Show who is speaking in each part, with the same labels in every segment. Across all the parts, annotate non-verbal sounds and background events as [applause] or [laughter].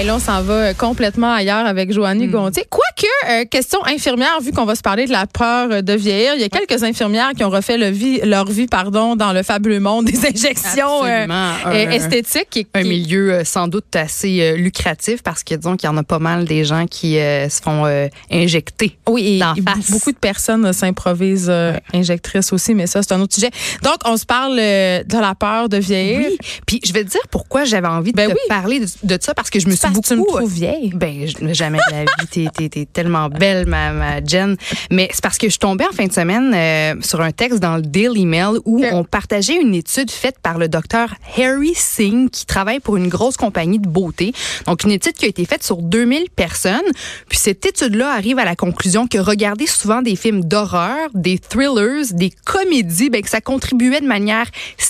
Speaker 1: Et là, on s'en va complètement ailleurs avec Joannie Gontier. Quoique, euh, question infirmière, vu qu'on va se parler de la peur de vieillir, il y a quelques infirmières qui ont refait le vie, leur vie pardon, dans le fabuleux monde des injections euh, euh,
Speaker 2: Un-
Speaker 1: esthétiques. qui-
Speaker 2: un
Speaker 1: qui-
Speaker 2: milieu euh, sans doute assez euh, lucratif parce que disons qu'il y en a pas mal des gens qui se font injecter.
Speaker 1: Oui, et
Speaker 2: face.
Speaker 1: beaucoup de personnes s'improvisent injectrices aussi, mais ça, c'est un autre sujet. Donc, on se parle de la peur de vieillir.
Speaker 2: Oui. Puis je vais te dire pourquoi j'avais envie de
Speaker 1: Ben
Speaker 2: te
Speaker 1: oui.
Speaker 2: parler de, de ça parce que je me suis
Speaker 1: Parce que tu me
Speaker 2: beaucoup
Speaker 1: trouves vieille.
Speaker 2: Ben, jamais de la vie. T'es, t'es, t'es tellement belle, ma, ma Jen. Mais c'est parce que je suis tombée en fin de semaine euh, sur un texte dans le Daily Mail où on partageait une étude faite par le docteur Harry Singh qui travaille pour une grosse compagnie de beauté. Donc, une étude qui a été faite sur 2000 personnes. Puis cette étude-là arrive à la conclusion que regarder souvent des films d'horreur, des thrillers, des comédies, ben, que ça contribuait de manière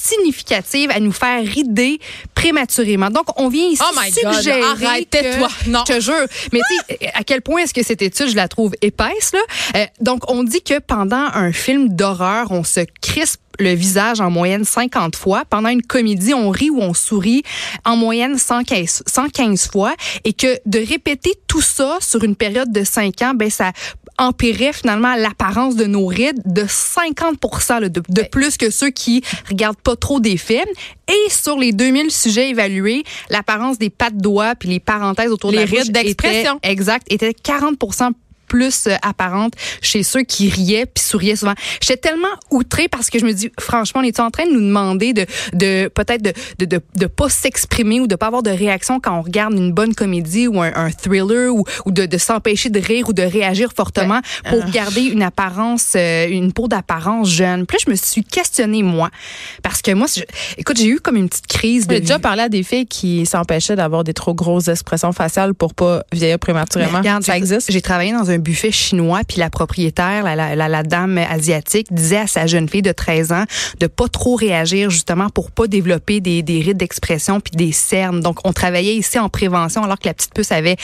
Speaker 2: significative à nous faire rider prématurément. Donc, on vient ici
Speaker 1: Oh my God,
Speaker 2: suggérer
Speaker 1: arrête,
Speaker 2: que-
Speaker 1: tais-toi. Non.
Speaker 2: je te jure. Mais tu sais, à quel point est-ce que cette étude, je la trouve épaisse, là? Euh, donc, on dit que pendant un film d'horreur, on se crispe le visage en moyenne 50 fois. Pendant une comédie, on rit ou on sourit en moyenne 115, 115 fois. Et que de répéter tout ça sur une période de 5 ans, ben, ça empirait finalement l'apparence de nos rides de 50 là, de, de plus que ceux qui regardent pas trop des films. Et sur les 2000 sujets évalués, l'apparence des pattes doigts puis les parenthèses autour
Speaker 1: Les
Speaker 2: de la
Speaker 1: rides d'expression.
Speaker 2: Exact, était 40 plus euh, apparente chez ceux qui riaient puis souriaient souvent. J'étais tellement outrée parce que je me dis franchement, on est en train de nous demander de de peut-être de de, de de pas s'exprimer ou de pas avoir de réaction quand on regarde une bonne comédie ou un, un thriller ou ou de, de s'empêcher de rire ou de réagir fortement pour garder une apparence euh, une peau d'apparence jeune. Puis là, je me suis questionnée moi parce que moi je- écoute, j'ai eu comme une petite crise de
Speaker 1: J'ai déjà parlé à des filles qui s'empêchaient d'avoir des trop grosses expressions faciales pour pas vieillir prématurément.
Speaker 2: Mais regarde,
Speaker 1: ça existe?
Speaker 2: J'ai travaillé dans un buffet chinois, puis la propriétaire, la, la, dame asiatique, disait à sa jeune fille de 13 ans de pas trop réagir justement pour pas développer des, des rides d'expression puis des cernes. Donc, on travaillait ici en prévention alors que la petite puce avait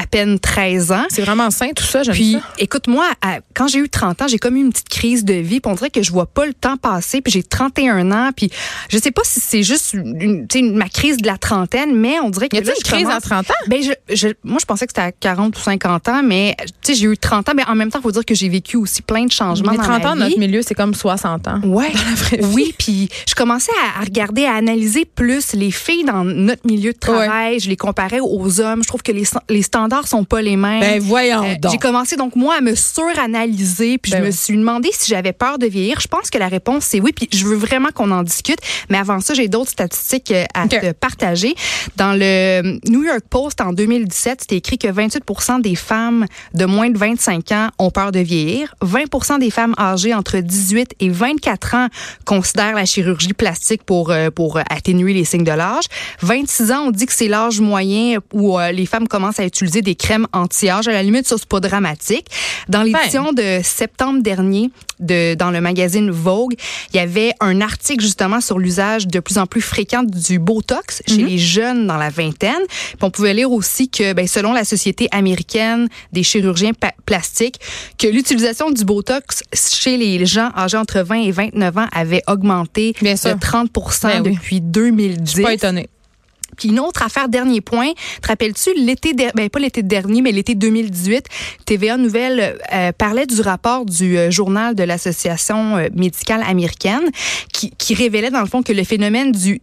Speaker 2: à peine 13 ans.
Speaker 1: C'est vraiment sain tout ça, j'aime
Speaker 2: Puis, écoute-moi, quand j'ai eu 30 ans, j'ai comme eu une petite crise de vie. Puis on dirait que je vois pas le temps passer. Puis j'ai 31 ans. Puis je sais pas si c'est juste une, tu sais, ma crise de la trentaine, mais on dirait que
Speaker 1: Y a-t-il
Speaker 2: là,
Speaker 1: une
Speaker 2: je
Speaker 1: crise
Speaker 2: commence-
Speaker 1: à 30 ans?
Speaker 2: ben je, je, moi, je pensais que c'était à 40 ou 50 ans, mais tu sais, j'ai eu 30 ans. Mais en même temps, il faut dire que j'ai vécu aussi plein de changements
Speaker 1: Mais
Speaker 2: dans
Speaker 1: 30
Speaker 2: ma
Speaker 1: ans,
Speaker 2: vie.
Speaker 1: notre milieu, c'est comme 60 ans.
Speaker 2: Ouais. Oui, puis je commençais à, à regarder, à analyser plus les filles dans notre milieu de travail. Je les comparais aux hommes. Je trouve que les, les standards sont pas les mêmes.
Speaker 1: Ben voyons
Speaker 2: Euh,
Speaker 1: donc.
Speaker 2: J'ai commencé donc moi à me suranalyser, puis
Speaker 1: Ben
Speaker 2: je me
Speaker 1: oui.
Speaker 2: suis demandé si j'avais peur de vieillir. Je pense que la réponse c'est oui, puis je veux vraiment qu'on en discute. Mais avant ça, j'ai d'autres statistiques euh, à te partager. Dans le New York Post en 2017, c'était écrit que 28% des femmes de moins de 25 ans ont peur de vieillir. 20% des femmes âgées entre 18 et 24 ans considèrent la chirurgie plastique pour euh, pour atténuer les signes de l'âge. 26 ans, on dit que c'est l'âge moyen où euh, les femmes commencent à utiliser des crèmes anti-âge. À la limite, ça c'est pas dramatique. Dans l'édition de septembre dernier de dans le magazine Vogue, il y avait un article justement sur l'usage de plus en plus fréquent du Botox chez les jeunes dans la vingtaine. Puis on pouvait lire aussi que ben, selon la Société américaine des chirurgiens plastiques, que l'utilisation du Botox chez les gens âgés entre 20 et 29 ans avait augmenté
Speaker 1: Bien
Speaker 2: de
Speaker 1: sûr.
Speaker 2: 30
Speaker 1: Ben oui.
Speaker 2: depuis 2010.
Speaker 1: Je suis pas étonnée.
Speaker 2: Puis une autre affaire, dernier point. Te rappelles-tu, l'été, der- ben pas l'été dernier, mais l'été 2018, TVA Nouvelle euh, parlait du rapport du euh, journal de l'Association euh, médicale américaine qui, qui révélait dans le fond que le phénomène du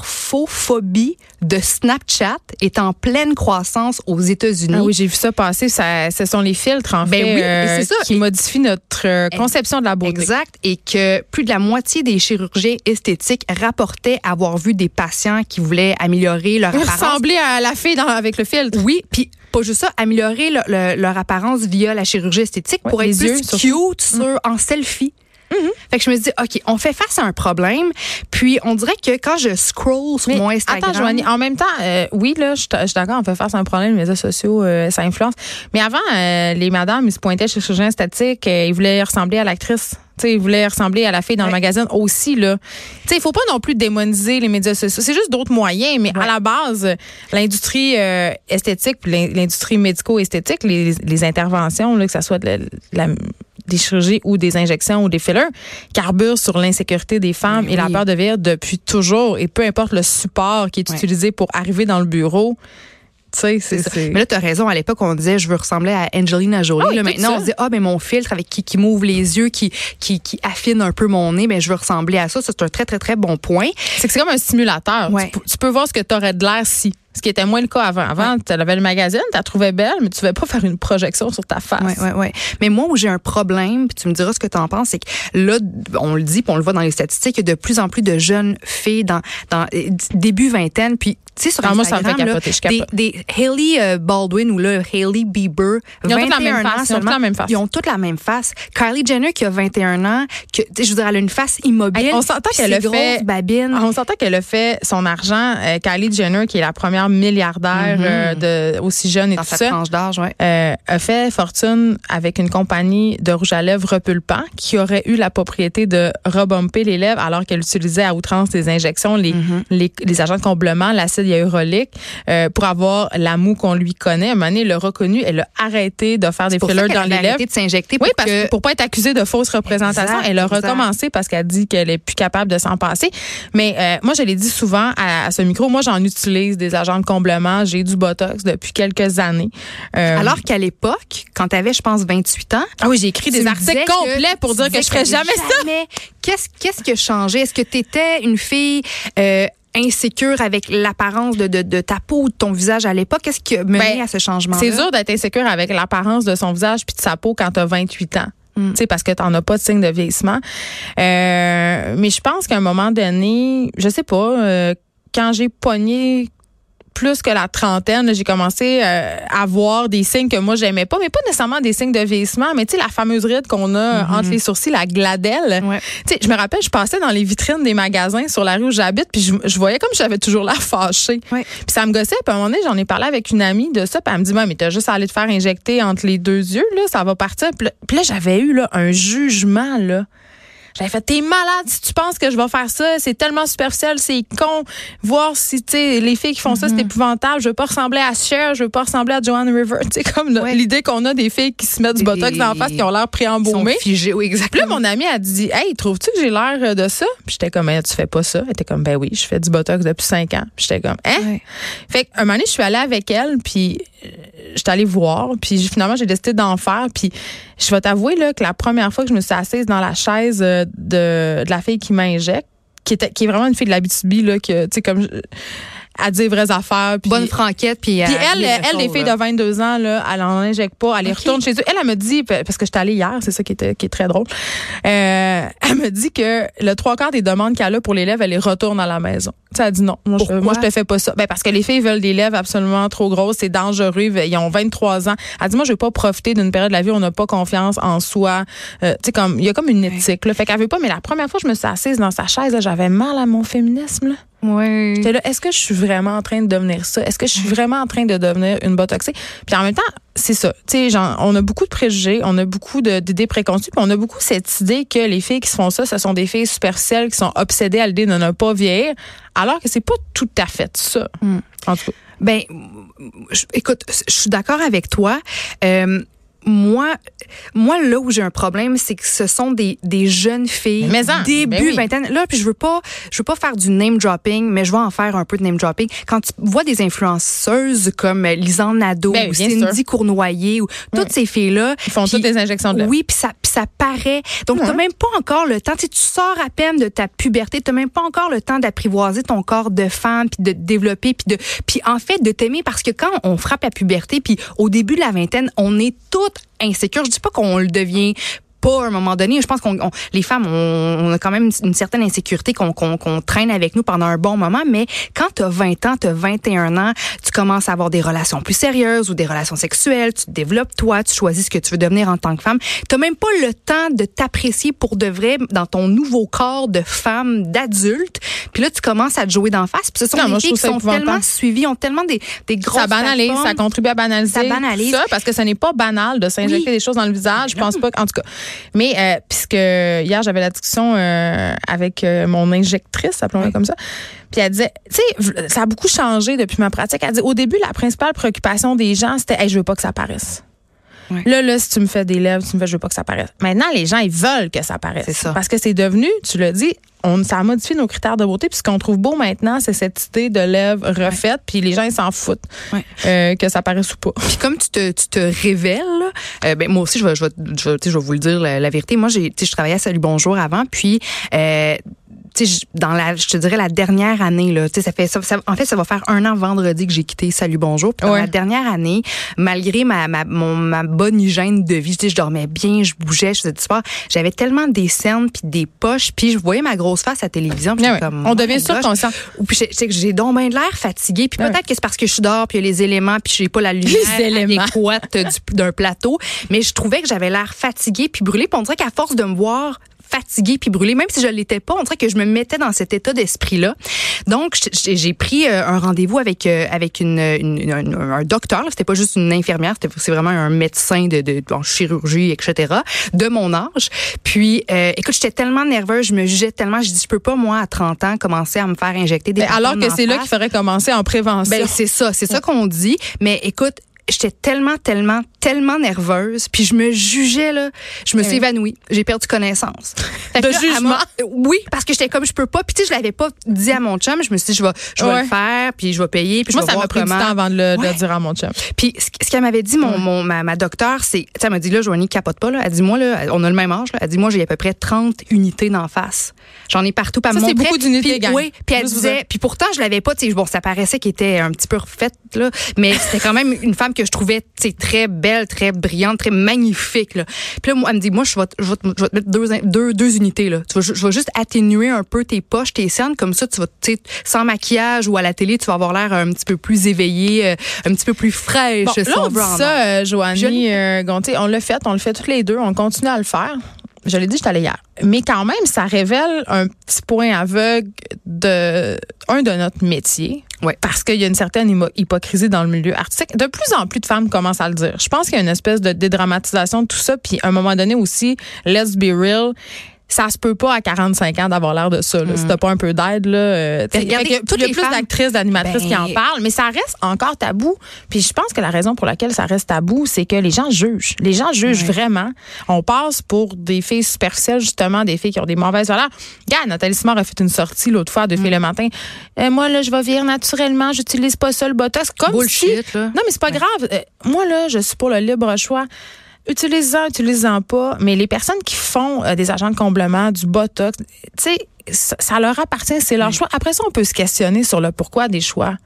Speaker 2: dysmorphophobie de Snapchat est en pleine croissance aux États-Unis.
Speaker 1: Ah oui, j'ai vu ça passer. Ça, ce sont les filtres, en
Speaker 2: Ben
Speaker 1: fait,
Speaker 2: oui,
Speaker 1: euh,
Speaker 2: ça.
Speaker 1: qui
Speaker 2: Et-
Speaker 1: modifient notre euh, conception de la beauté.
Speaker 2: Exact. Et que plus de la moitié des chirurgiens esthétiques rapportaient avoir vu des patients qui voulaient améliorer leur apparence.
Speaker 1: Ressembler à la fille dans- avec le filtre.
Speaker 2: Oui, puis pas juste ça, améliorer le- le- leur apparence via la chirurgie esthétique pour être
Speaker 1: les
Speaker 2: plus
Speaker 1: yeux,
Speaker 2: cute sur, en selfie. Fait que je me dis, OK, on fait face à un problème. Puis, on dirait que quand je scroll sur
Speaker 1: Mais
Speaker 2: mon Instagram.
Speaker 1: Attends, Joanie, en même temps, euh, oui, là, je suis je suis d'accord, on fait face à un problème, les médias sociaux, euh, ça influence. Mais avant, euh, les madames, ils se pointaient chez le chirurgien esthétique, euh, ils voulaient ressembler à l'actrice. Tu sais, ils voulaient ressembler à la fille dans le magazine aussi, là. Tu sais, il faut pas non plus démoniser les médias sociaux. C'est juste d'autres moyens, mais à la base, l'industrie euh, esthétique l'industrie médico-esthétique, les, les interventions, là, que ce soit de la, la- des chirurgies ou des injections ou des fillers, carburent sur l'insécurité des femmes et la peur de vieillir depuis toujours. Et peu importe le support qui est utilisé pour arriver dans le bureau, tu sais, c'est
Speaker 2: ça. Mais là, tu as raison. À l'époque, on disait, je veux ressembler à Angelina Jolie.
Speaker 1: Ah
Speaker 2: Là, maintenant,
Speaker 1: ça.
Speaker 2: on dit, ah, ben mon filtre avec qui, qui m'ouvre les yeux, qui, qui, qui affine un peu mon nez, ben je veux ressembler à ça. Ça, C'est un très, très, très bon point.
Speaker 1: C'est que c'est comme un simulateur.
Speaker 2: Ouais.
Speaker 1: Tu, peux- tu peux voir ce que tu aurais de l'air si. Ce qui était moins le cas avant. Avant, tu avais le magazine, tu la trouvais belle, mais tu ne pas faire une projection sur ta face.
Speaker 2: Ouais, ouais, ouais. Mais moi, où j'ai un problème, puis tu me diras ce que tu en penses, c'est que là, on le dit, puis on le voit dans les statistiques, il y a de plus en plus de jeunes filles dans, dans euh, début vingtaine, puis sais, sur
Speaker 1: Ah, moi, ça me
Speaker 2: Instagram,
Speaker 1: fait
Speaker 2: là,
Speaker 1: capoter, je
Speaker 2: des,
Speaker 1: capote.
Speaker 2: des Hailey euh, Baldwin ou là, Hailey Bieber,
Speaker 1: Ils ont toutes la
Speaker 2: 21
Speaker 1: même
Speaker 2: ans
Speaker 1: face, ils ont la même face.
Speaker 2: Ils ont toutes la même face. Kylie Jenner qui a 21 ans, que, je dire, elle a une face immobile.
Speaker 1: Hey, on s'entend qu'elle a fait-. Ah, On s'entend qu'elle a fait son argent. euh, Kylie Jenner, qui est la première milliardaire euh, de, aussi jeune et
Speaker 2: dans
Speaker 1: tout
Speaker 2: sa
Speaker 1: ça,
Speaker 2: tranche d'âge, ouais.
Speaker 1: euh, a fait fortune avec une compagnie de rouge à lèvres repulpant qui aurait eu la propriété de rebumper les lèvres alors qu'elle utilisait à outrance des injections, les,
Speaker 2: Mm-hmm.
Speaker 1: les, les agents de comblement, l'acide hyaluronique, euh, pour avoir la moue qu'on lui connaît. À un moment donné, elle l'a reconnu, elle a arrêté de faire des fillers dans les lèvres.
Speaker 2: arrêté de s'injecter
Speaker 1: Oui,
Speaker 2: pour
Speaker 1: parce que pour pas être accusée de fausse représentation,
Speaker 2: Exact,
Speaker 1: elle a
Speaker 2: exact.
Speaker 1: recommencé parce qu'elle dit qu'elle est plus capable de s'en passer. Mais euh, moi, je l'ai dit souvent à, à ce micro, moi j'en utilise des agents de comblement, j'ai du botox depuis quelques années. Euh,
Speaker 2: alors qu'à l'époque, quand tu avais, je pense, 28 ans,
Speaker 1: ah oui, j'ai écrit des articles complets pour dire que je ferais jamais ça.
Speaker 2: Qu'est-ce qu'est-ce qui a changé? Est-ce que tu étais une fille euh, insécure avec l'apparence de, de, de ta peau ou de ton visage à l'époque? Qu'est-ce qui a mené
Speaker 1: Ben,
Speaker 2: à ce changement
Speaker 1: C'est dur d'être insécure avec l'apparence de son visage puis de sa peau quand tu as 28 ans.
Speaker 2: Mm.
Speaker 1: Parce que tu n'en as pas de signe de vieillissement. Euh, mais je pense qu'à un moment donné, je sais pas, euh, quand j'ai pogné plus que la trentaine, j'ai commencé euh, à voir des signes que moi j'aimais pas, mais pas nécessairement des signes de vieillissement, mais tu sais la fameuse ride qu'on a entre les sourcils, la gladelle.
Speaker 2: Ouais.
Speaker 1: Tu sais, je me rappelle, je passais dans les vitrines des magasins sur la rue où j'habite, puis je, je voyais comme j'avais toujours l'air fâchée.
Speaker 2: Ouais.
Speaker 1: Puis ça me gossait. Puis à un moment donné, j'en ai parlé avec une amie de ça. Puis elle me dit, mais t'as juste à aller te faire injecter entre les deux yeux, là, ça va partir. Puis là, là, j'avais eu là, un jugement, là. J'avais fait, t'es malade si tu penses que je vais faire ça. C'est tellement superficiel, c'est con. Voir si, tu sais, les filles qui font ça, c'est épouvantable. Je veux pas ressembler à Cher, je veux pas ressembler à Joanne River. [laughs] Tu sais, comme
Speaker 2: Ouais.
Speaker 1: l'idée qu'on a des filles qui se mettent du botox dans la face, qui ont l'air préembaumées.
Speaker 2: figés, oui,
Speaker 1: Puis là,
Speaker 2: exactement.
Speaker 1: mon amie a dit Hey, trouves-tu que j'ai l'air de ça? Puis j'étais comme Hey, tu fais pas ça. Elle était comme Ben oui, je fais du botox depuis cinq ans. Puis j'étais comme Hein?
Speaker 2: Ouais.
Speaker 1: Fait qu'un moment donné, je suis allée avec elle, puis euh, j'étais allée voir, puis finalement, j'ai décidé d'en faire. Puis je vais t'avouer là, que la première fois que je me suis assise dans la chaise euh, de, de la fille qui m'injecte, qui, était, qui est vraiment une fille de la BTB, là, que, tu sais, comme. je- Elle dit les vraies affaires. Puis,
Speaker 2: Bonne franquette, puis,
Speaker 1: puis
Speaker 2: euh,
Speaker 1: elle,
Speaker 2: les
Speaker 1: elle, les filles de 22 ans, là, elle en injecte pas, elle les retourne chez eux. Elle, elle me dit, parce que j'étais allée hier, c'est ça qui, était, qui est très drôle, euh, elle me dit que le trois quarts des demandes qu'elle a pour les lèvres, elle les retourne à la maison. Tu sais, elle dit non, moi je,
Speaker 2: Pourquoi?
Speaker 1: moi je te fais pas ça. Ben, parce que les filles veulent des lèvres absolument trop grosses, c'est dangereux, ils ont 23 ans. Elle dit, moi je veux pas profiter d'une période de la vie où on n'a pas confiance en soi. Euh, tu sais, comme, il y a comme une éthique, là. Fait qu'elle veut pas, mais la première fois je me suis assise dans sa chaise, là, j'avais mal à mon féminisme, là.
Speaker 2: Ouais.
Speaker 1: J'étais là, est-ce que je suis vraiment en train de devenir ça? Est-ce que je suis vraiment en train de devenir une botoxée? Puis en même temps, c'est ça. Tu sais, genre, on a beaucoup de préjugés, on a beaucoup de- d'idées préconçues, puis on a beaucoup cette idée que les filles qui se font ça, ce sont des filles superficielles qui sont obsédées à l'idée de ne pas vieillir, alors que c'est pas tout à fait ça. En tout cas.
Speaker 2: Ben, je- écoute, je suis d'accord avec toi. Euh, moi, moi là où j'ai un problème, c'est que ce sont des, des jeunes filles
Speaker 1: Mais en,
Speaker 2: début
Speaker 1: ben oui.
Speaker 2: vingtaine. Là, puis je veux pas, je veux pas faire du name dropping, mais je vais en faire un peu de name dropping. Quand tu vois des influenceuses comme Lisanne Nadeau
Speaker 1: Ben,
Speaker 2: ou Cindy
Speaker 1: sûr.
Speaker 2: Cournoyer ou toutes ces filles là,
Speaker 1: Ils font toutes des injections de.
Speaker 2: Oui, puis ça, ça paraît. Donc, t'as même pas encore le temps. Tu tu sors à peine de ta puberté. T'as même pas encore le temps d'apprivoiser ton corps de femme, puis de te développer, puis de, puis en fait, de t'aimer. Parce que quand on frappe la puberté, puis au début de la vingtaine, on est toutes insécures. Je dis pas qu'on le devient pas à un moment donné. Je pense qu'on les femmes, on, a quand même une, certaine insécurité qu'on qu'on traîne avec nous pendant un bon moment, mais quand tu as 20 ans, tu as 21 ans, tu commences à avoir des relations plus sérieuses ou des relations sexuelles, tu te développes toi, tu choisis ce que tu veux devenir en tant que femme. Tu même pas le temps de t'apprécier pour de vrai dans ton nouveau corps de femme, d'adulte. Puis là, tu commences à te jouer d'en face. Puis ce sont
Speaker 1: non,
Speaker 2: des filles qui sont tellement suivies, ont tellement des, des grosses
Speaker 1: Ça banalise, ça contribue à banaliser ça, banalise. ça parce que ce n'est pas banal de s'injecter des choses dans le visage. Je pense pas, en tout cas. Mais euh, puisque hier, j'avais la discussion euh, avec euh, mon injectrice, appelons-la comme ça. Puis elle disait, tu sais, ça a beaucoup changé depuis ma pratique. Elle dit, au début, la principale préoccupation des gens, c'était, hey, je veux pas que ça paraisse. Là, là, si tu me fais des lèvres, tu me fais, je veux pas que ça paraisse. Maintenant, les gens, ils veulent que ça paraisse. C'est ça. Parce que c'est devenu, tu l'as dit, on, ça a modifié nos critères de beauté. Puis ce qu'on trouve beau maintenant, c'est cette idée de lèvres refaites. Puis les gens, ils s'en foutent euh, que ça paraisse ou pas.
Speaker 2: Puis comme tu te, tu te révèles, euh, ben, moi aussi, je vais, je vais, je, je vais vous le dire la, vérité. Moi, j'ai, je travaillais à Salut Bonjour avant. Puis euh, dans la, je te dirais la dernière année là, ça fait, ça, en fait, ça va faire un an vendredi que j'ai quitté Salut Bonjour. Puis dans la dernière année, malgré ma, ma, mon, ma bonne hygiène de vie, je dormais bien, je bougeais, je faisais du sport, j'avais tellement des cernes puis des poches, puis je voyais ma grosse face à la télévision. Puis comme,
Speaker 1: On devient surconscient.
Speaker 2: Ou puis je sais que j'ai donc bien de l'air fatigué, puis peut-être que c'est parce que je dors, puis les éléments, puis j'ai pas la lumière adéquate d'un plateau, mais je trouvais que j'avais l'air fatigué puis brûlé. Puis on dirait qu'à force de me voir fatiguée puis brûlée, même si je l'étais pas. On dirait que je me mettais dans cet état d'esprit-là. Donc, j'ai pris euh, un rendez-vous avec euh, avec une, un, docteur. C'était pas juste une infirmière, c'est vraiment un médecin de, de en chirurgie, etc. De mon âge. Puis, euh, écoute, j'étais tellement nerveuse, je me jugeais tellement. Je dis, je peux pas moi à 30 ans commencer à me faire injecter des.
Speaker 1: alors que c'est là qu'il faudrait commencer en prévention.
Speaker 2: Ben c'est ça, c'est ça qu'on dit. Mais écoute, j'étais tellement, tellement, tellement nerveuse, puis je me jugeais là, je me suis évanouie, j'ai perdu connaissance. [laughs]
Speaker 1: de jugement.
Speaker 2: Oui, parce que j'étais comme je peux pas, puis tu sais je l'avais pas dit à mon chum, je me suis dit je vais je vais le faire, puis je vais payer, puis
Speaker 1: Moi,
Speaker 2: je vais
Speaker 1: ça
Speaker 2: m'a
Speaker 1: pris
Speaker 2: du
Speaker 1: temps avant de le, dire à mon chum.
Speaker 2: Puis ce, qu'elle m'avait dit mon, mon ma, ma docteur, c'est tu sais elle m'a dit là Joanie capote pas là, elle dit moi là on a le même âge là, elle dit moi j'ai à peu près 30 unités d'en face. J'en ai partout
Speaker 1: me
Speaker 2: montrer.
Speaker 1: c'est beaucoup d'unités
Speaker 2: Oui, puis elle disait puis pourtant je l'avais pas, tu sais bon ça paraissait qu'elle était un petit peu refaite là, mais c'était quand même une femme que je trouvais très belle, très brillante, très magnifique. Là. Puis là, moi, elle me dit, moi, je vais, je vais, te, je vais te mettre deux, deux, deux unités. Là. Tu vas, je vais juste atténuer un peu tes poches, tes cernes. Comme ça, tu vas, tu sais, sans maquillage ou à la télé, tu vas avoir l'air un petit peu plus éveillé, euh, un petit peu plus fraîche.
Speaker 1: Bon, là, on, dit ça, euh, Joanie euh, Gontier. On l'a fait, on le fait toutes les deux. On continue à le faire. Je l'ai dit, je allée hier. Mais quand même, ça révèle un petit point aveugle de un de notre métier.
Speaker 2: Ouais.
Speaker 1: Parce qu'il y a une certaine hypocrisie dans le milieu artistique. De plus en plus de femmes commencent à le dire. Je pense qu'il y a une espèce de dédramatisation de tout ça. Puis à un moment donné aussi, let's be real, ça se peut pas à 45 ans d'avoir l'air de ça. Là. Si mm. t'as pas un peu d'aide, là. Euh, regardez, toutes il y a plus d'actrices, d'animatrices qui en ben parlent, mais ça reste encore tabou. Puis je pense que la raison pour laquelle ça reste tabou, c'est que les gens jugent. Les gens jugent vraiment. On passe pour des filles superficielles, justement, des filles qui ont des mauvaises valeurs. Regarde, Nathalie Simard a fait une sortie l'autre fois de mm. le matin. Euh, moi, là, je vais vieillir naturellement, j'utilise pas ça le botox. Comme
Speaker 2: Bullshit,
Speaker 1: là. Non, mais c'est pas grave. Euh, moi, là, je suis pour le libre choix. Utilisez-en pas. Mais les personnes qui font euh, des agents de comblement, du botox, tu sais, ça, leur appartient, c'est leur choix. Après ça, on peut se questionner sur le pourquoi des choix.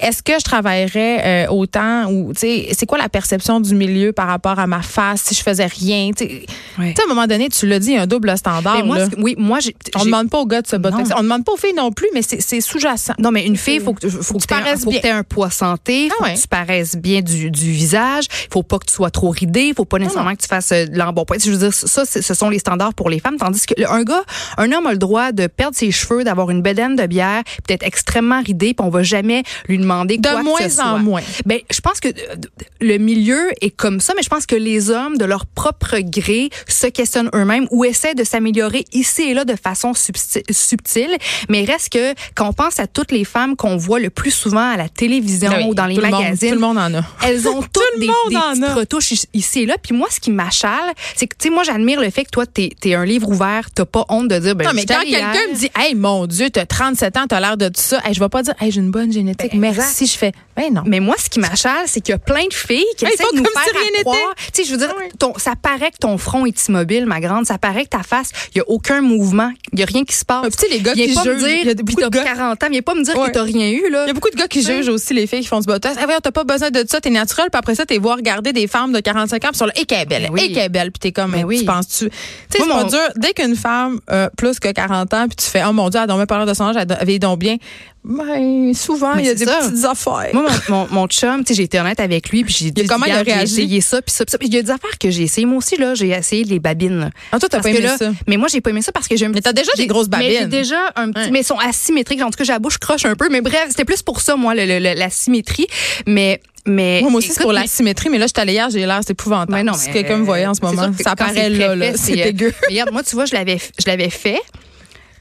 Speaker 1: Est-ce que je travaillerais euh, autant ou tu sais c'est quoi la perception du milieu par rapport à ma face si je faisais rien tu sais? À un moment donné tu l'as dit un double standard
Speaker 2: moi, oui moi
Speaker 1: on demande pas aux gars de se botox on demande pas aux filles non plus mais c'est sous-jacent.
Speaker 2: Non mais une fille faut que faut que tu paraisses bien. un poids santé ah faut que tu paraisses bien du, du visage. Faut pas que tu sois trop ridé faut pas nécessairement que tu fasses euh, l'embonpoint. Je veux dire ça ce sont les standards pour les femmes. Tandis que un gars un homme a le droit de perdre ses cheveux d'avoir une bedaine de bière peut-être extrêmement ridé puis on va jamais lui demander
Speaker 1: de
Speaker 2: quoi
Speaker 1: moins
Speaker 2: que ce soit.
Speaker 1: en moins.
Speaker 2: Ben, je pense que euh, le milieu est comme ça, mais je pense que les hommes, de leur propre gré, se questionnent eux-mêmes ou essaient de s'améliorer ici et là de façon subtile. Mais reste que quand on pense à toutes les femmes qu'on voit le plus souvent à la télévision ben ou dans les magazines,
Speaker 1: tout le monde en a.
Speaker 2: Elles ont [laughs] toutes des, des petites retouches ici et là. Puis moi, ce qui m'achale, c'est que tu sais, moi, j'admire le fait que toi, t'es es un livre ouvert, t'as pas honte de dire, ben,
Speaker 1: non, mais quand quelqu'un me dit, hey, mon Dieu, t'as 37 ans, t'as l'air de tout ça. Hey, je vais pas dire, hey, j'ai une bonne génétique.
Speaker 2: Ben,
Speaker 1: Merci, je fais, ben non.
Speaker 2: Mais moi, ce qui m'achale, c'est qu'il y a plein de filles qui essaient de nous
Speaker 1: comme
Speaker 2: faire
Speaker 1: si rien
Speaker 2: à croire. Tu sais, je veux dire, ton, ça paraît que ton front est immobile, ma grande. Ça paraît que ta face, il y a aucun mouvement, il y a rien qui se passe.
Speaker 1: Ah, tu sais, les gars
Speaker 2: Viens
Speaker 1: qui
Speaker 2: pas me
Speaker 1: jugent,
Speaker 2: dire, puis t'as
Speaker 1: gars-
Speaker 2: 40 ans, viens pas me dire
Speaker 1: Ouais.
Speaker 2: que t'as rien eu, là.
Speaker 1: Il y a beaucoup de gars qui jugent aussi les filles qui font du botox. Ah, voyons, t'as pas besoin de ça, t'es naturel. Puis après ça, t'es voir regarder des femmes de 45 ans, puis sur le, et qu'elle est belle,
Speaker 2: oui.
Speaker 1: et qu'elle est belle. Puis t'es comme, mais
Speaker 2: oui.
Speaker 1: tu penses-tu? Tu sais, c'est
Speaker 2: mon-
Speaker 1: dur. Dès qu'une femme, euh, plus que 40 ans, puis tu fais, oh mon Dieu, elle a donc pas de son âge, elle avait donc bien. Ben, souvent,
Speaker 2: Mais
Speaker 1: il y a des
Speaker 2: ça.
Speaker 1: petites affaires.
Speaker 2: Moi, mon, mon, mon chum, tu sais, j'ai été honnête avec lui, puis j'ai dit,
Speaker 1: comment il a
Speaker 2: j'ai
Speaker 1: réagi?
Speaker 2: essayé ça, puis ça, puis ça. Puis Il y a des affaires que j'ai essayé. Moi aussi, là, j'ai essayé les babines.
Speaker 1: Ah, toi, t'as pas aimé
Speaker 2: là-
Speaker 1: ça.
Speaker 2: Mais moi, j'ai pas aimé ça parce que j'aime.
Speaker 1: Mais t'as déjà des
Speaker 2: j'ai-
Speaker 1: grosses
Speaker 2: Mais j'ai
Speaker 1: babines.
Speaker 2: déjà un petit.
Speaker 1: Ouais.
Speaker 2: Mais ils sont asymétriques. En tout cas, j'ai la bouche croche un peu. Mais bref, c'était plus pour ça, moi, le- le- le- la symétrie. Mais. Mais,
Speaker 1: Moi, moi aussi, c'est pour
Speaker 2: mais-
Speaker 1: la symétrie, mais là, je allée hier, j'ai l'air, c'est épouvantable.
Speaker 2: Mais non,
Speaker 1: si
Speaker 2: mais,
Speaker 1: quelqu'un me voyait en ce moment, ça
Speaker 2: c'est
Speaker 1: là, là. [laughs] C'est
Speaker 2: euh,
Speaker 1: dégueu.
Speaker 2: Regarde, moi, tu vois, je l'avais fait.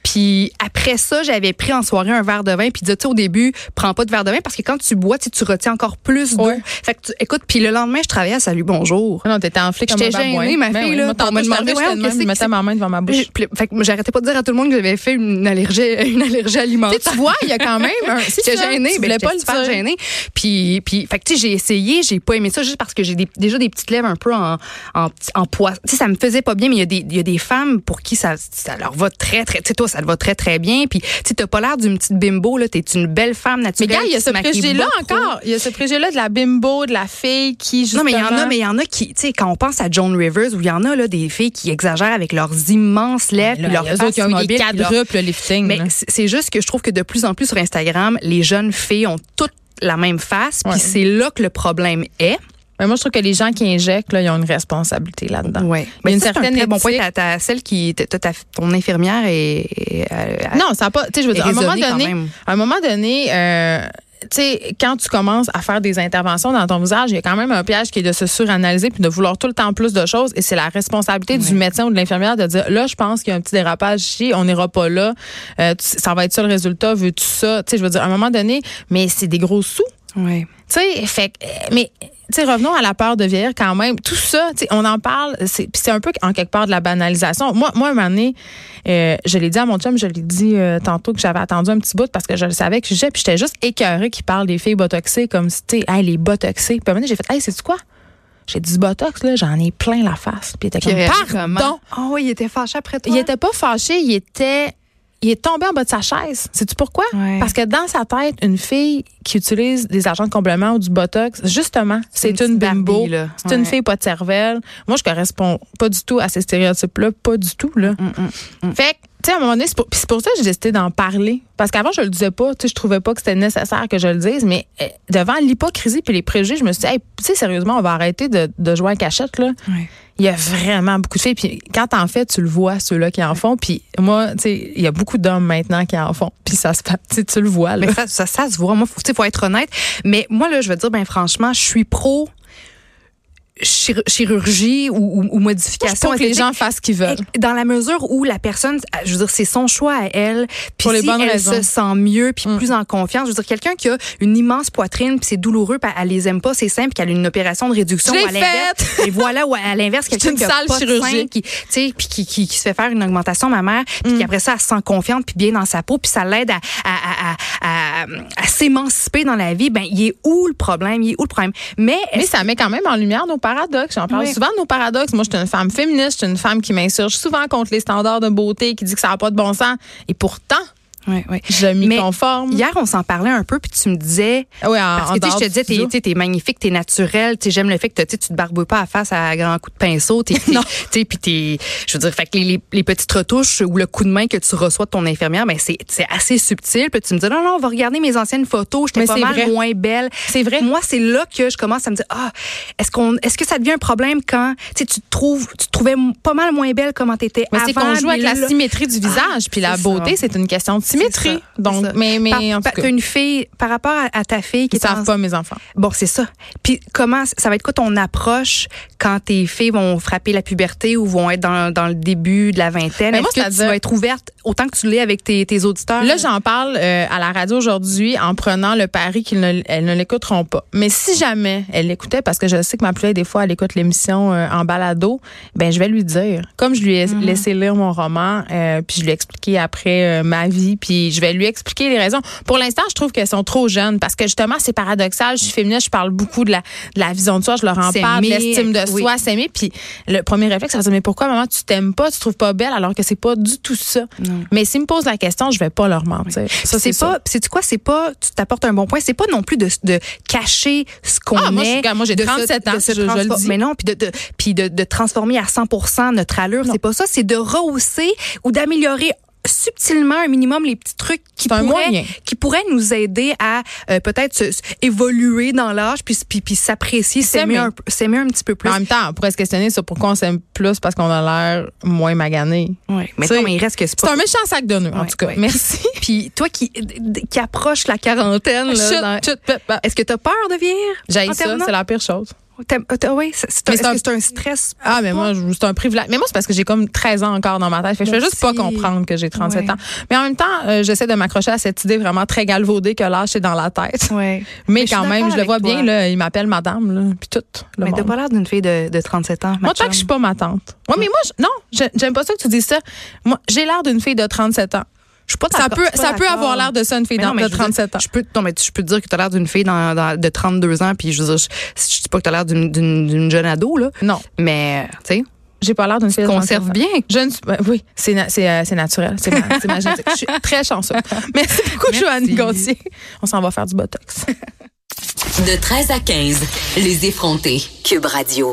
Speaker 2: Puis après ça, j'avais pris en soirée un verre de vin. Puis tu sais, au début, prends pas de verre de vin parce que quand tu bois, tu sais, tu retiens encore plus d'eau.
Speaker 1: Ouais.
Speaker 2: Fait que, tu- écoute, puis le lendemain, je travaillais à Salut Bonjour.
Speaker 1: Ah Non, t'étais comme un
Speaker 2: J'étais gênée, ma
Speaker 1: Ben
Speaker 2: fille,
Speaker 1: oui.
Speaker 2: là. On demandé,
Speaker 1: demandé,
Speaker 2: ouais, qu'est-ce que
Speaker 1: mettais ma main devant ma bouche.
Speaker 2: Fait que j'arrêtais pas de dire à tout le monde que j'avais fait une allergie, [laughs] une allergie alimentaire.
Speaker 1: tu vois, il y a quand même un. [laughs]
Speaker 2: J'étais gênée,
Speaker 1: tu
Speaker 2: ben,
Speaker 1: pas le
Speaker 2: gênée. Puis, puis, fait que tu sais, j'ai essayé, j'ai pas aimé ça juste parce que j'ai déjà des petites lèvres un peu en, en, en poids. Tu sais, ça me faisait pas bien, mais il y a des, il y a des femmes pour qui ça, ça leur va très, très, tu sais, toi, ça te va très, très bien. Puis, tu t'as pas l'air d'une petite bimbo, là. T'es une belle femme
Speaker 1: Mais
Speaker 2: naturelle.
Speaker 1: gars, il y a ce préjugé-là encore. Il y a ce préjugé-là de la bimbo, de la fille qui, justement...
Speaker 2: Non, mais il y en a, mais il y en a qui, tu sais, quand on pense à Joan Rivers, où il y en a, là, des filles qui exagèrent avec leurs immenses lèvres, puis leurs
Speaker 1: autres qui ont eu des quadruples lifting.
Speaker 2: Mais c'est juste que je trouve que de plus en plus sur Instagram, les jeunes filles ont toutes la même face, puis c'est là que le problème est.
Speaker 1: Mais moi, je trouve que les gens qui injectent, là, ils ont une responsabilité là-dedans. Y a une
Speaker 2: ça,
Speaker 1: certaine
Speaker 2: un très bon point. T'as- t'as celle qui, t'as- t'as- ton infirmière est,
Speaker 1: Non, ça n'a pas. Tu sais, je veux dire, à un moment donné, à un moment donné, euh, tu sais, quand tu commences à faire des interventions dans ton visage, il y a quand même un piège qui est de se suranalyser puis de vouloir tout le temps plus de choses. Et c'est la responsabilité du médecin ou de l'infirmière de dire, là, je pense qu'il y a un petit dérapage ici, on n'ira pas là. Euh, tu- ça va être ça le résultat, veux-tu ça? Tu sais, je veux dire, à un moment donné, mais c'est des gros sous.
Speaker 2: Ouais.
Speaker 1: Tu sais, fait mais sais, revenons à la peur de vieillir quand même. Tout ça, on en parle, c'est puis c'est un peu en quelque part de la banalisation. Moi, moi, un moment donné, euh, je l'ai dit à mon chum, je l'ai dit euh, tantôt que j'avais attendu un petit bout parce que je le savais que je puis j'étais juste écœurée qu'il parle des filles botoxées comme si, tu sais, hey, les botoxées. Puis à un moment donné, j'ai fait, hey, c'est quoi? J'ai dit du botox, là, j'en ai plein la face. Puis il était comme, pardon.
Speaker 2: Ah oui, il était fâché après toi?
Speaker 1: Il était pas fâché, il était il est tombé en bas de sa chaise. Sais-tu pourquoi?
Speaker 2: Ouais.
Speaker 1: Parce que dans sa tête, une fille qui utilise des agents de complément ou du botox, justement,
Speaker 2: C'est une
Speaker 1: une, bimbo. C'est une fille pas de cervelle. Moi, je corresponds pas du tout à ces stéréotypes-là. Pas du tout, là.
Speaker 2: Mm,
Speaker 1: Fait que, tu sais, à un moment donné, c'est pour, puis c'est pour ça que j'ai décidé d'en parler. Parce qu'avant, je le disais pas. Tu sais, je trouvais pas que c'était nécessaire que je le dise. Mais euh, devant l'hypocrisie puis les préjugés, je me suis dit, hey, tu sais, sérieusement, on va arrêter de, de jouer à cachette, là. Il y a vraiment beaucoup de filles. Puis quand t'en fais, tu le vois, ceux-là qui en font. Puis moi, tu sais, il y a beaucoup d'hommes maintenant qui en font. Puis ça se fait, tu le vois, là.
Speaker 2: Mais ça, ça, ça se voit. Moi, faut, tu sais, faut être honnête. Mais moi, là, je veux dire, ben franchement, je suis pro chirurgie ou, ou, ou modification.
Speaker 1: que les gens fassent ce qu'ils veulent.
Speaker 2: Dans la mesure où la personne, je veux dire, c'est son choix à elle. Puis
Speaker 1: Pour les
Speaker 2: si
Speaker 1: bonnes
Speaker 2: elle
Speaker 1: raisons.
Speaker 2: se sent mieux, puis
Speaker 1: Mm.
Speaker 2: plus en confiance. Je veux dire, quelqu'un qui a une immense poitrine, puis c'est douloureux, puis elle les aime pas, c'est simple, qu'elle a une opération de réduction.
Speaker 1: Je
Speaker 2: à Et voilà, ou à l'inverse, [laughs] quelqu'un qui a pas
Speaker 1: chirurgie.
Speaker 2: qui, puis qui, qui, qui se fait faire une augmentation mammaire, puis qui après ça, elle se sent confiante, puis bien dans sa peau, puis ça l'aide à, à, à- à s'émanciper dans la vie. Ben, il est où le problème? Il est où le problème? Mais,
Speaker 1: Mais ça met quand même en lumière nos paradoxes. J'en parle
Speaker 2: Oui.
Speaker 1: souvent de nos paradoxes. Moi, je suis une femme féministe, je suis une femme qui m'insurge souvent contre les standards de beauté, qui dit que ça n'a pas de bon sens. Et pourtant,
Speaker 2: Ouais, ouais.
Speaker 1: je m'y
Speaker 2: Mais
Speaker 1: conforme.
Speaker 2: Hier, on s'en parlait un peu, puis tu me disais,
Speaker 1: Ah oui, en,
Speaker 2: Parce que tu sais, je te disais, t'es, sais, t'es magnifique, t'es naturel, tu j'aime le fait que tu te barbouilles pas à face à grands coups de pinceau, t'es, [laughs] t'es-
Speaker 1: Non.
Speaker 2: puis t'es, je veux dire, fait que les, les, les petites retouches ou le coup de main que tu reçois de ton infirmière, ben c'est, c'est assez subtil. Puis tu me dis, non, non, on va regarder mes anciennes photos, j'étais pas
Speaker 1: c'est
Speaker 2: mal
Speaker 1: vrai.
Speaker 2: moins belle.
Speaker 1: C'est vrai.
Speaker 2: Moi, c'est là que je commence à me dire, ah, est-ce qu'on, est-ce que ça devient un problème quand, tu te trouves, tu te trouvais pas mal moins belle comment t'étais
Speaker 1: Mais
Speaker 2: avant.
Speaker 1: c'est qu'on joue avec la symétrie du visage. Puis la beauté, c'est une question de symétrie. Donc, mais, mais
Speaker 2: par,
Speaker 1: en tout cas.
Speaker 2: une fille, par rapport à, ta fille qui
Speaker 1: Ils savent pas, mes enfants.
Speaker 2: Bon, c'est ça. Puis comment, ça va être quoi ton approche quand tes filles vont frapper la puberté ou vont être dans, dans le début de la vingtaine? Est-ce que tu vas être ouverte autant que tu l'es avec tes, tes auditeurs?
Speaker 1: Là, j'en parle euh, à la radio aujourd'hui en prenant le pari qu'ils ne, ne l'écouteront pas. Mais si jamais elle l'écoutait, parce que je sais que ma plus des fois, elle écoute l'émission euh, en balado, ben je vais lui dire. Comme je lui ai mhm. laissé lire mon roman, euh, puis je lui ai expliqué après ma vie, puis je vais lui expliquer les raisons. Pour l'instant, je trouve qu'elles sont trop jeunes parce que justement, c'est paradoxal. Je suis féministe, je parle beaucoup de la, de la vision de soi, je leur en parle, de l'estime de soi, s'aimer. Puis le premier réflexe, ça va dire, mais pourquoi, maman, tu t'aimes pas, tu trouves pas belle alors que c'est pas du tout ça? Mais s'ils me posent la question, je vais pas leur mentir.
Speaker 2: Ça, c'est pas, c'est quoi, c'est pas, tu t'apportes un bon point, c'est pas non plus de, de cacher ce qu'on ah,
Speaker 1: est. Moi, j'ai 37 ans, je, le dis.
Speaker 2: Mais non, puis de, de, puis de, de transformer à 100% notre allure, c'est pas ça, c'est de rehausser ou d'améliorer subtilement un minimum les petits trucs qui pourraient qui pourraient nous aider à euh, peut-être évoluer dans l'âge puis puis, puis s'apprécier s'aimer un s'aimer un petit peu plus.
Speaker 1: En même temps, on pourrait se questionner sur pourquoi on s'aime plus parce qu'on a l'air moins magané.
Speaker 2: Mais, mais il reste que c'est
Speaker 1: pas... un méchant sac de nœuds en tout cas. Merci. [laughs]
Speaker 2: Puis, toi qui qui approche la quarantaine là, est-ce que tu as peur de vieillir
Speaker 1: J'ai ça, c'est la pire chose.
Speaker 2: Oui, c'est un, un, stress.
Speaker 1: Ah, mais moi, c'est un privilège. Mais moi, c'est parce que j'ai comme 13 ans encore dans ma tête. je fais juste pas comprendre que j'ai 37 ans. Mais en même temps, euh, j'essaie de m'accrocher à cette idée vraiment très galvaudée que l'âge, c'est dans la tête.
Speaker 2: Ouais.
Speaker 1: Mais, quand même, je le vois bien, là, il m'appelle madame, là, puis tout.
Speaker 2: mais t'as pas l'air d'une fille de, de, 37 ans.
Speaker 1: Moi, tant que je suis pas ma tante. Oui, mais moi, non, j'aime pas ça que tu dis ça. Moi, j'ai l'air d'une fille de 37 ans ça peut, ça peut avoir l'air de ça, une fille de 37 ans.
Speaker 2: Je peux, non, mais je peux te dire que tu as l'air d'une fille de 32 ans, puis je veux dire, je, je dis pas que tu as l'air d'une jeune ado, là.
Speaker 1: Non.
Speaker 2: Mais, tu sais.
Speaker 1: J'ai pas l'air d'une fille.
Speaker 2: Conserve bien.
Speaker 1: Je ne ben oui, c'est euh, c'est naturel, c'est ma, [laughs] génétique. Je suis très chanceuse. Merci beaucoup, Joanne Gauthier. On s'en va faire du botox.
Speaker 3: De 13 à 15, les effrontés. Cube Radio.